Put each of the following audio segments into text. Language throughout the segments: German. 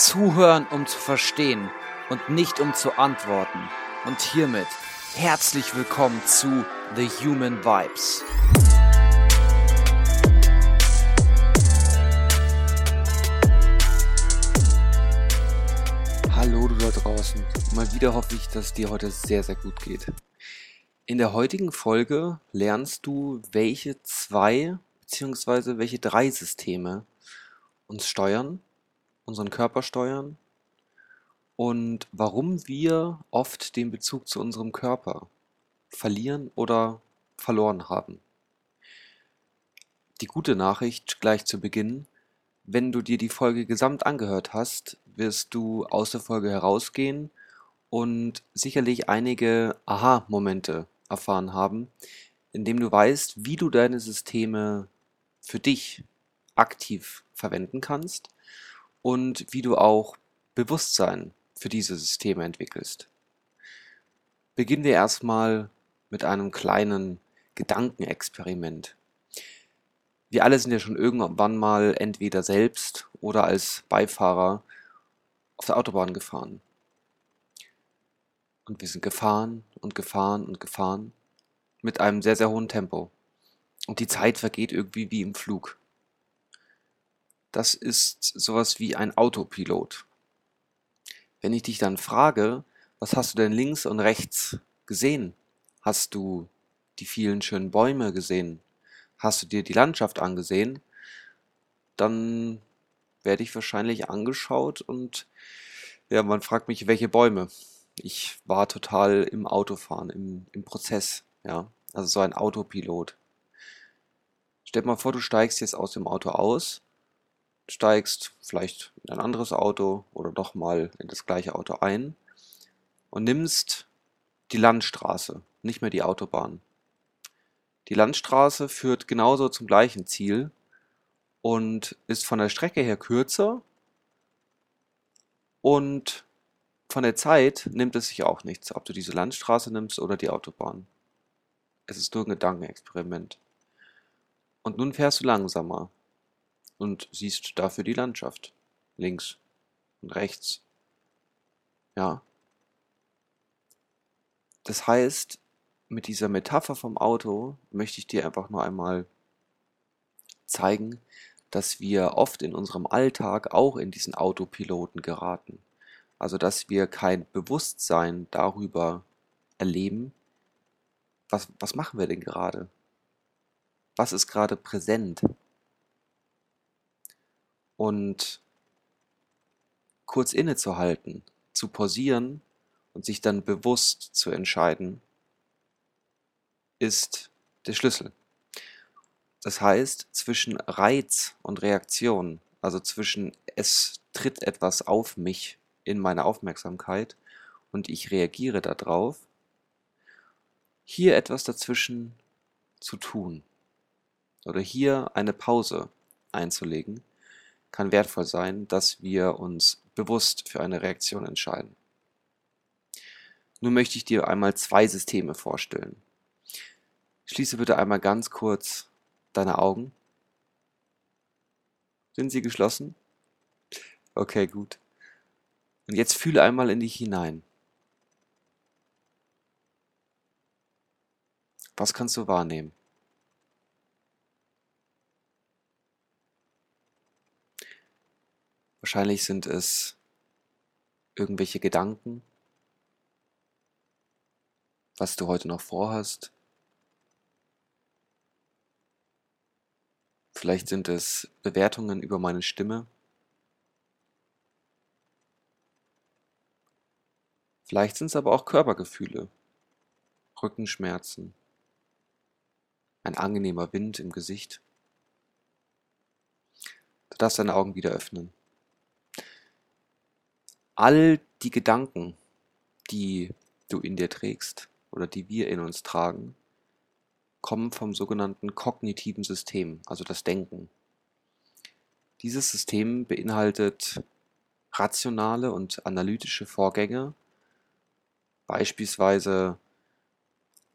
Zuhören, um zu verstehen und nicht um zu antworten. Und hiermit herzlich willkommen zu The Human Vibes. Hallo du da draußen. Mal wieder hoffe ich, dass dir heute sehr, sehr gut geht. In der heutigen Folge lernst du, welche zwei bzw. welche drei Systeme uns steuern, unseren Körper steuern und warum wir oft den Bezug zu unserem Körper verlieren oder verloren haben. Die gute Nachricht gleich zu Beginn, wenn du dir die Folge gesamt angehört hast, wirst du aus der Folge herausgehen und sicherlich einige Aha-Momente erfahren haben, indem du weißt, wie du deine Systeme für dich aktiv verwenden kannst und wie du auch Bewusstsein für diese Systeme entwickelst. Beginnen wir erstmal mit einem kleinen Gedankenexperiment. Wir alle sind ja schon irgendwann mal entweder selbst oder als Beifahrer auf der Autobahn gefahren. Und wir sind gefahren und gefahren und gefahren mit einem sehr, sehr hohen Tempo. Und die Zeit vergeht irgendwie wie im Flug. Das ist sowas wie ein Autopilot. Wenn ich dich dann frage, was hast du denn links und rechts gesehen? Hast du die vielen schönen Bäume gesehen? Hast du dir die Landschaft angesehen? Dann werde ich wahrscheinlich angeschaut und ja, man fragt mich, welche Bäume. Ich war total im Autofahren, im, im Prozess, ja. Also so ein Autopilot. Stell dir mal vor, du steigst jetzt aus dem Auto aus, steigst vielleicht in ein anderes Auto oder doch mal in das gleiche Auto ein und nimmst die Landstraße, nicht mehr die Autobahn. Die Landstraße führt genauso zum gleichen Ziel und ist von der Strecke her kürzer und von der Zeit nimmt es sich auch nichts, ob du diese Landstraße nimmst oder die Autobahn. Es ist nur ein Gedankenexperiment. Und nun fährst du langsamer und siehst dafür die Landschaft. Links und rechts. Ja. Das heißt, mit dieser Metapher vom Auto möchte ich dir einfach nur einmal zeigen, dass wir oft in unserem Alltag auch in diesen Autopiloten geraten. Also dass wir kein Bewusstsein darüber erleben, was, was machen wir denn gerade? Was ist gerade präsent? Und kurz innezuhalten, zu pausieren und sich dann bewusst zu entscheiden, ist der Schlüssel. Das heißt, zwischen Reiz und Reaktion, also zwischen es tritt etwas auf mich in meine Aufmerksamkeit und ich reagiere darauf, hier etwas dazwischen zu tun oder hier eine Pause einzulegen, kann wertvoll sein, dass wir uns bewusst für eine Reaktion entscheiden. Nun möchte ich dir einmal zwei Systeme vorstellen. Schließe bitte einmal ganz kurz deine Augen. Sind sie geschlossen? Okay, gut. Und jetzt fühle einmal in dich hinein. Was kannst du wahrnehmen? Wahrscheinlich sind es irgendwelche Gedanken, was du heute noch vorhast. Vielleicht sind es Bewertungen über meine Stimme. Vielleicht sind es aber auch Körpergefühle, Rückenschmerzen, ein angenehmer Wind im Gesicht. Du darfst deine Augen wieder öffnen all die Gedanken, die du in dir trägst oder die wir in uns tragen, kommen vom sogenannten kognitiven System, also das Denken. Dieses System beinhaltet rationale und analytische Vorgänge, beispielsweise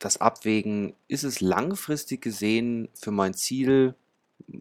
das Abwägen, ist es langfristig gesehen für mein Ziel,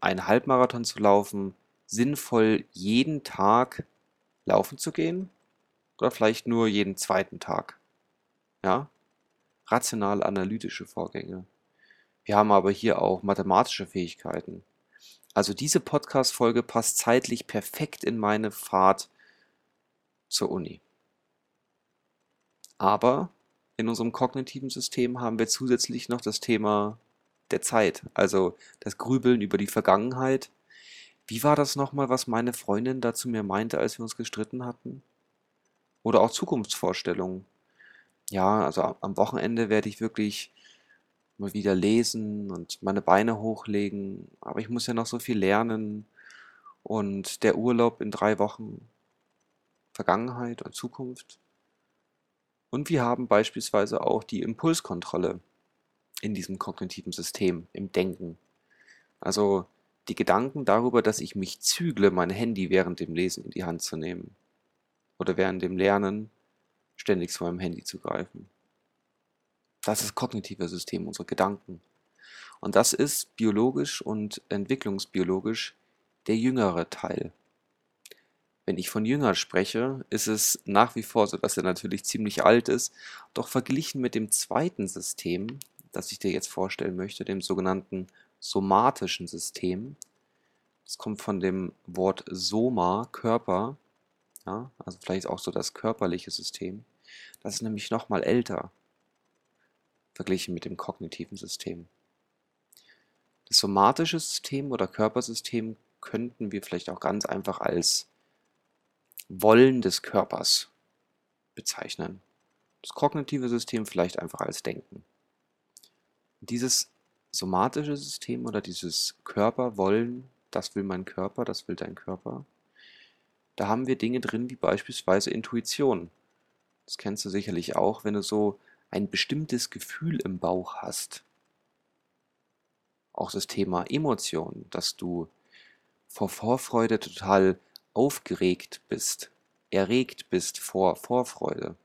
einen Halbmarathon zu laufen, sinnvoll jeden Tag laufen zu gehen oder vielleicht nur jeden zweiten Tag. Ja? Rational-analytische Vorgänge. Wir haben aber hier auch mathematische Fähigkeiten. Also diese Podcast-Folge passt zeitlich perfekt in meine Fahrt zur Uni. Aber in unserem kognitiven System haben wir zusätzlich noch das Thema der Zeit, also das Grübeln über die Vergangenheit. Wie war das nochmal, was meine Freundin da zu mir meinte, als wir uns gestritten hatten? Oder auch Zukunftsvorstellungen. Ja, also am Wochenende werde ich wirklich mal wieder lesen und meine Beine hochlegen, aber ich muss ja noch so viel lernen und der Urlaub in drei Wochen, Vergangenheit und Zukunft. Und wir haben beispielsweise auch die Impulskontrolle in diesem kognitiven System, im Denken. Also die Gedanken darüber, dass ich mich zügle, mein Handy während dem Lesen in die Hand zu nehmen. Oder während dem Lernen ständig zu meinem Handy zu greifen. Das ist das kognitive System, unsere Gedanken. Und das ist biologisch und entwicklungsbiologisch der jüngere Teil. Wenn ich von jünger spreche, ist es nach wie vor so, dass er natürlich ziemlich alt ist, doch verglichen mit dem zweiten System, das ich dir jetzt vorstellen möchte, dem sogenannten somatischen System, das kommt von dem Wort Soma, Körper, ja, also vielleicht auch so das körperliche System, das ist nämlich nochmal älter verglichen mit dem kognitiven System. Das somatische System oder Körpersystem könnten wir vielleicht auch ganz einfach als Wollen des Körpers bezeichnen. Das kognitive System vielleicht einfach als Denken. Dieses somatische System oder dieses Körperwollen, das will mein Körper, das will dein Körper, da haben wir Dinge drin wie beispielsweise Intuition. Das kennst du sicherlich auch, wenn du so ein bestimmtes Gefühl im Bauch hast. Auch das Thema Emotionen, dass du vor Vorfreude total aufgeregt bist, erregt bist vor Vorfreude.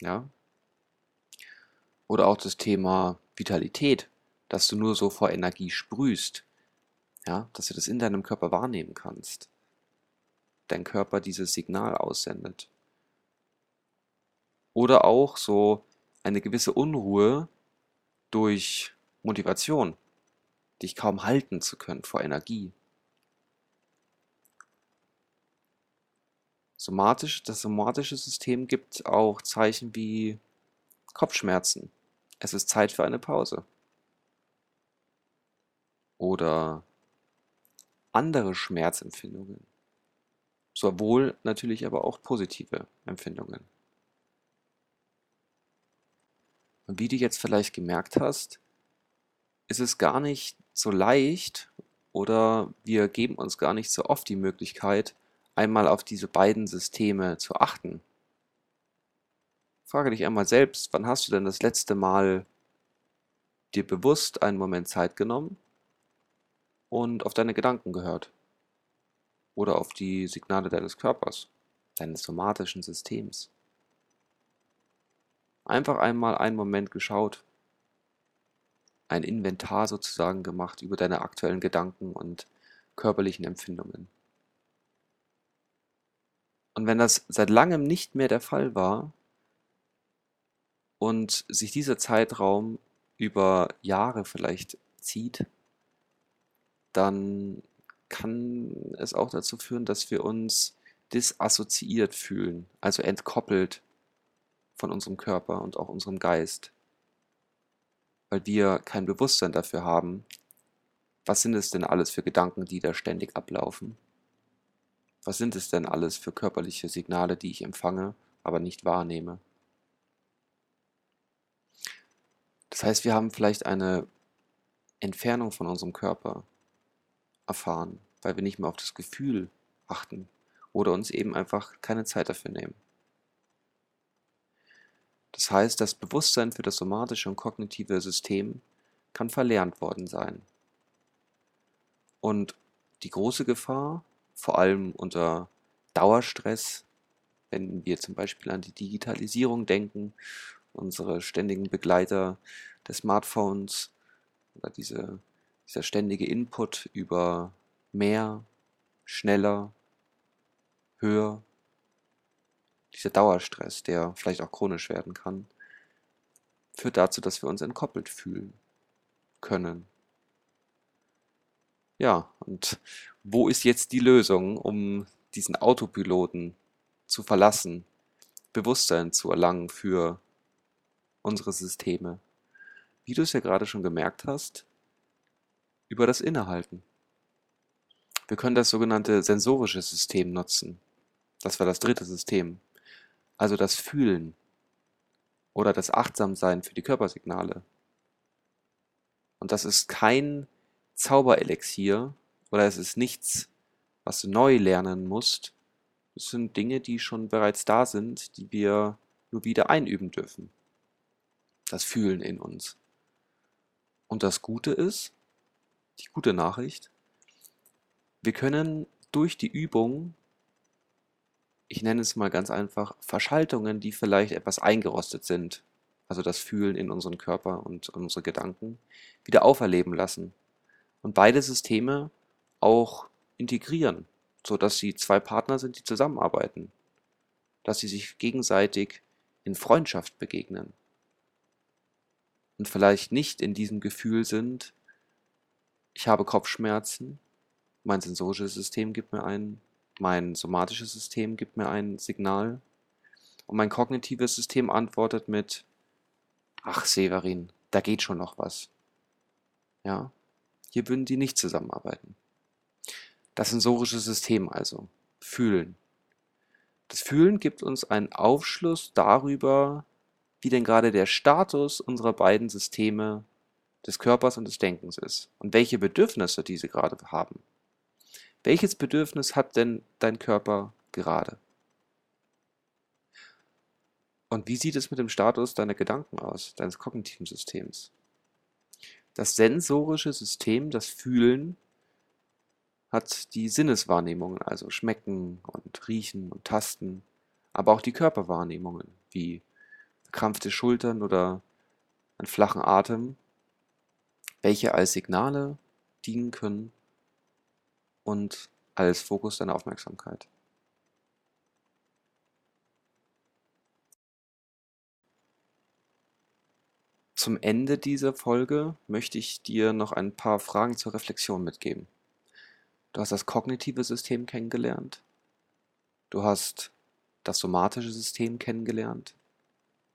Ja? Oder auch das Thema Vitalität, dass du nur so vor Energie sprühst. Ja, dass du das in deinem Körper wahrnehmen kannst. Dein Körper dieses Signal aussendet. Oder auch so eine gewisse Unruhe durch Motivation, dich kaum halten zu können vor Energie. Somatisch, das somatische System gibt auch Zeichen wie Kopfschmerzen. Es ist Zeit für eine Pause. Oder andere Schmerzempfindungen. Sowohl natürlich aber auch positive Empfindungen. Und wie du jetzt vielleicht gemerkt hast, ist es gar nicht so leicht oder wir geben uns gar nicht so oft die Möglichkeit, einmal auf diese beiden Systeme zu achten. Frage dich einmal selbst, wann hast du denn das letzte Mal dir bewusst einen Moment Zeit genommen und auf deine Gedanken gehört? Oder auf die Signale deines Körpers, deines somatischen Systems? Einfach einmal einen Moment geschaut, ein Inventar sozusagen gemacht über deine aktuellen Gedanken und körperlichen Empfindungen. Und wenn das seit langem nicht mehr der Fall war und sich dieser Zeitraum über Jahre vielleicht zieht, dann kann es auch dazu führen, dass wir uns disassoziiert fühlen, also entkoppelt von unserem Körper und auch unserem Geist, weil wir kein Bewusstsein dafür haben, was sind es denn alles für Gedanken, die da ständig ablaufen? Was sind es denn alles für körperliche Signale, die ich empfange, aber nicht wahrnehme? Das heißt, wir haben vielleicht eine Entfernung von unserem Körper erfahren, weil wir nicht mehr auf das Gefühl achten oder uns eben einfach keine Zeit dafür nehmen. Das heißt, das Bewusstsein für das somatische und kognitive System kann verlernt worden sein. Und die große Gefahr, vor allem unter Dauerstress, wenn wir zum Beispiel an die Digitalisierung denken, unsere ständigen Begleiter des Smartphones oder diese, dieser ständige Input über mehr, schneller, höher, dieser Dauerstress, der vielleicht auch chronisch werden kann, führt dazu, dass wir uns entkoppelt fühlen können. Ja, und wo ist jetzt die Lösung, um diesen Autopiloten zu verlassen, Bewusstsein zu erlangen für unsere Systeme? Wie du es ja gerade schon gemerkt hast, über das Innehalten. Wir können das sogenannte sensorische System nutzen. Das war das dritte System. Also das Fühlen oder das Achtsamsein für die Körpersignale. Und das ist kein Zauberelixier oder es ist nichts, was du neu lernen musst. Es sind Dinge, die schon bereits da sind, die wir nur wieder einüben dürfen. Das Fühlen in uns. Und das Gute ist, die gute Nachricht, wir können durch die Übung, ich nenne es mal ganz einfach, Verschaltungen, die vielleicht etwas eingerostet sind, also das Fühlen in unseren Körper und unsere Gedanken, wieder auferleben lassen und beide Systeme auch integrieren, sodass sie zwei Partner sind, die zusammenarbeiten, dass sie sich gegenseitig in Freundschaft begegnen und vielleicht nicht in diesem Gefühl sind, ich habe Kopfschmerzen, mein sensorisches System gibt mir ein, mein somatisches System gibt mir ein Signal und mein kognitives System antwortet mit, ach Severin, da geht schon noch was. Ja, hier würden die nicht zusammenarbeiten. Das sensorische System also, fühlen. Das Fühlen gibt uns einen Aufschluss darüber, wie denn gerade der Status unserer beiden Systeme des Körpers und des Denkens ist und welche Bedürfnisse diese gerade haben. Welches Bedürfnis hat denn dein Körper gerade? Und wie sieht es mit dem Status deiner Gedanken aus, deines kognitiven Systems? Das sensorische System, das Fühlen, hat die Sinneswahrnehmungen, also Schmecken und Riechen und Tasten, aber auch die Körperwahrnehmungen, wie verkrampfte Schultern oder einen flachen Atem welche als Signale dienen können und als Fokus deiner Aufmerksamkeit. Zum Ende dieser Folge möchte ich dir noch ein paar Fragen zur Reflexion mitgeben. Du hast das kognitive System kennengelernt. Du hast das somatische System kennengelernt.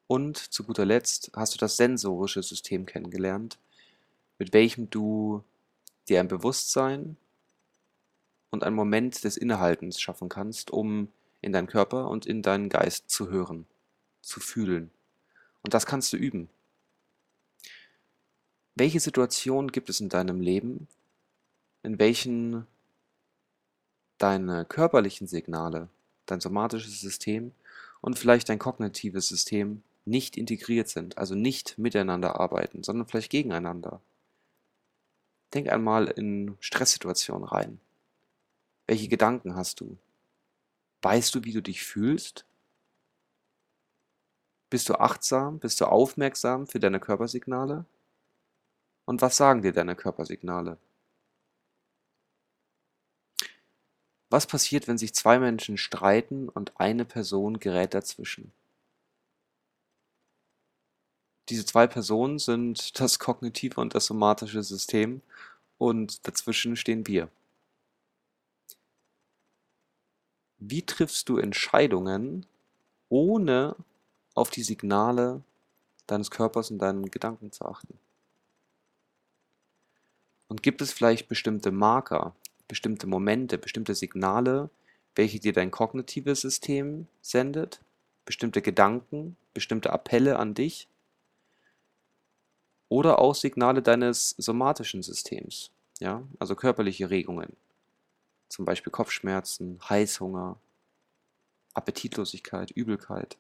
Und zu guter Letzt hast du das sensorische System kennengelernt, mit welchem du dir ein Bewusstsein und einen Moment des Innehaltens schaffen kannst, um in deinen Körper und in deinen Geist zu hören, zu fühlen. Und das kannst du üben. Welche Situationen gibt es in deinem Leben, in welchen deine körperlichen Signale, dein somatisches System und vielleicht dein kognitives System nicht integriert sind, also nicht miteinander arbeiten, sondern vielleicht gegeneinander? Denk einmal in Stresssituationen rein. Welche Gedanken hast du? Weißt du, wie du dich fühlst? Bist du achtsam? Bist du aufmerksam für deine Körpersignale? Und was sagen dir deine Körpersignale? Was passiert, wenn sich zwei Menschen streiten und eine Person gerät dazwischen? Diese zwei Personen sind das kognitive und das somatische System und dazwischen stehen wir. Wie triffst du Entscheidungen, ohne auf die Signale deines Körpers und deinen Gedanken zu achten? Und gibt es vielleicht bestimmte Marker, bestimmte Momente, bestimmte Signale, welche dir dein kognitives System sendet, bestimmte Gedanken, bestimmte Appelle an dich, oder auch Signale deines somatischen Systems, ja, also körperliche Regungen, zum Beispiel Kopfschmerzen, Heißhunger, Appetitlosigkeit, Übelkeit.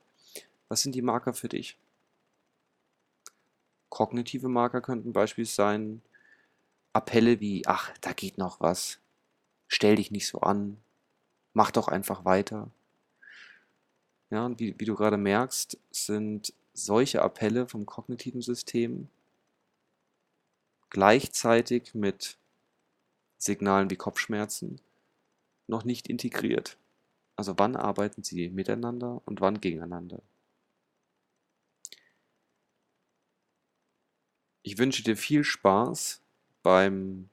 Was sind die Marker für dich? Kognitive Marker könnten beispielsweise sein Appelle wie, ach, da geht noch was, stell dich nicht so an, mach doch einfach weiter. Ja, und wie, wie du gerade merkst, sind solche Appelle vom kognitiven System gleichzeitig mit Signalen wie Kopfschmerzen noch nicht integriert. Also wann arbeiten sie miteinander und wann gegeneinander? Ich wünsche dir viel Spaß beim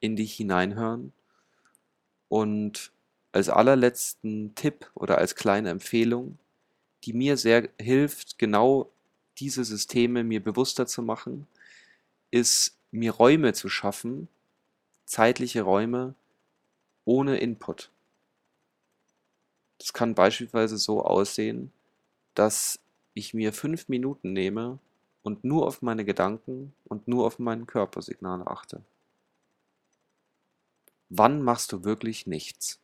in dich hineinhören und als allerletzten Tipp oder als kleine Empfehlung, die mir sehr hilft, genau diese Systeme mir bewusster zu machen, ist mir Räume zu schaffen, zeitliche Räume ohne Input. Das kann beispielsweise so aussehen, dass ich mir fünf Minuten nehme und nur auf meine Gedanken und nur auf mein Körpersignal achte. Wann machst du wirklich nichts?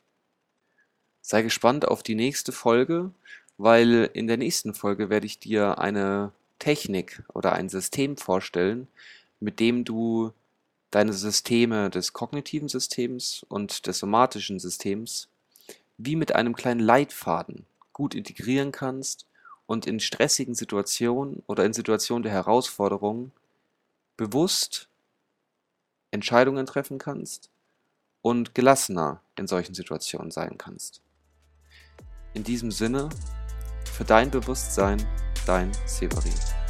Sei gespannt auf die nächste Folge, weil in der nächsten Folge werde ich dir eine Technik oder ein System vorstellen, mit dem du deine Systeme des kognitiven Systems und des somatischen Systems wie mit einem kleinen Leitfaden gut integrieren kannst und in stressigen Situationen oder in Situationen der Herausforderung bewusst Entscheidungen treffen kannst und gelassener in solchen Situationen sein kannst. In diesem Sinne, für dein Bewusstsein, dein Severin.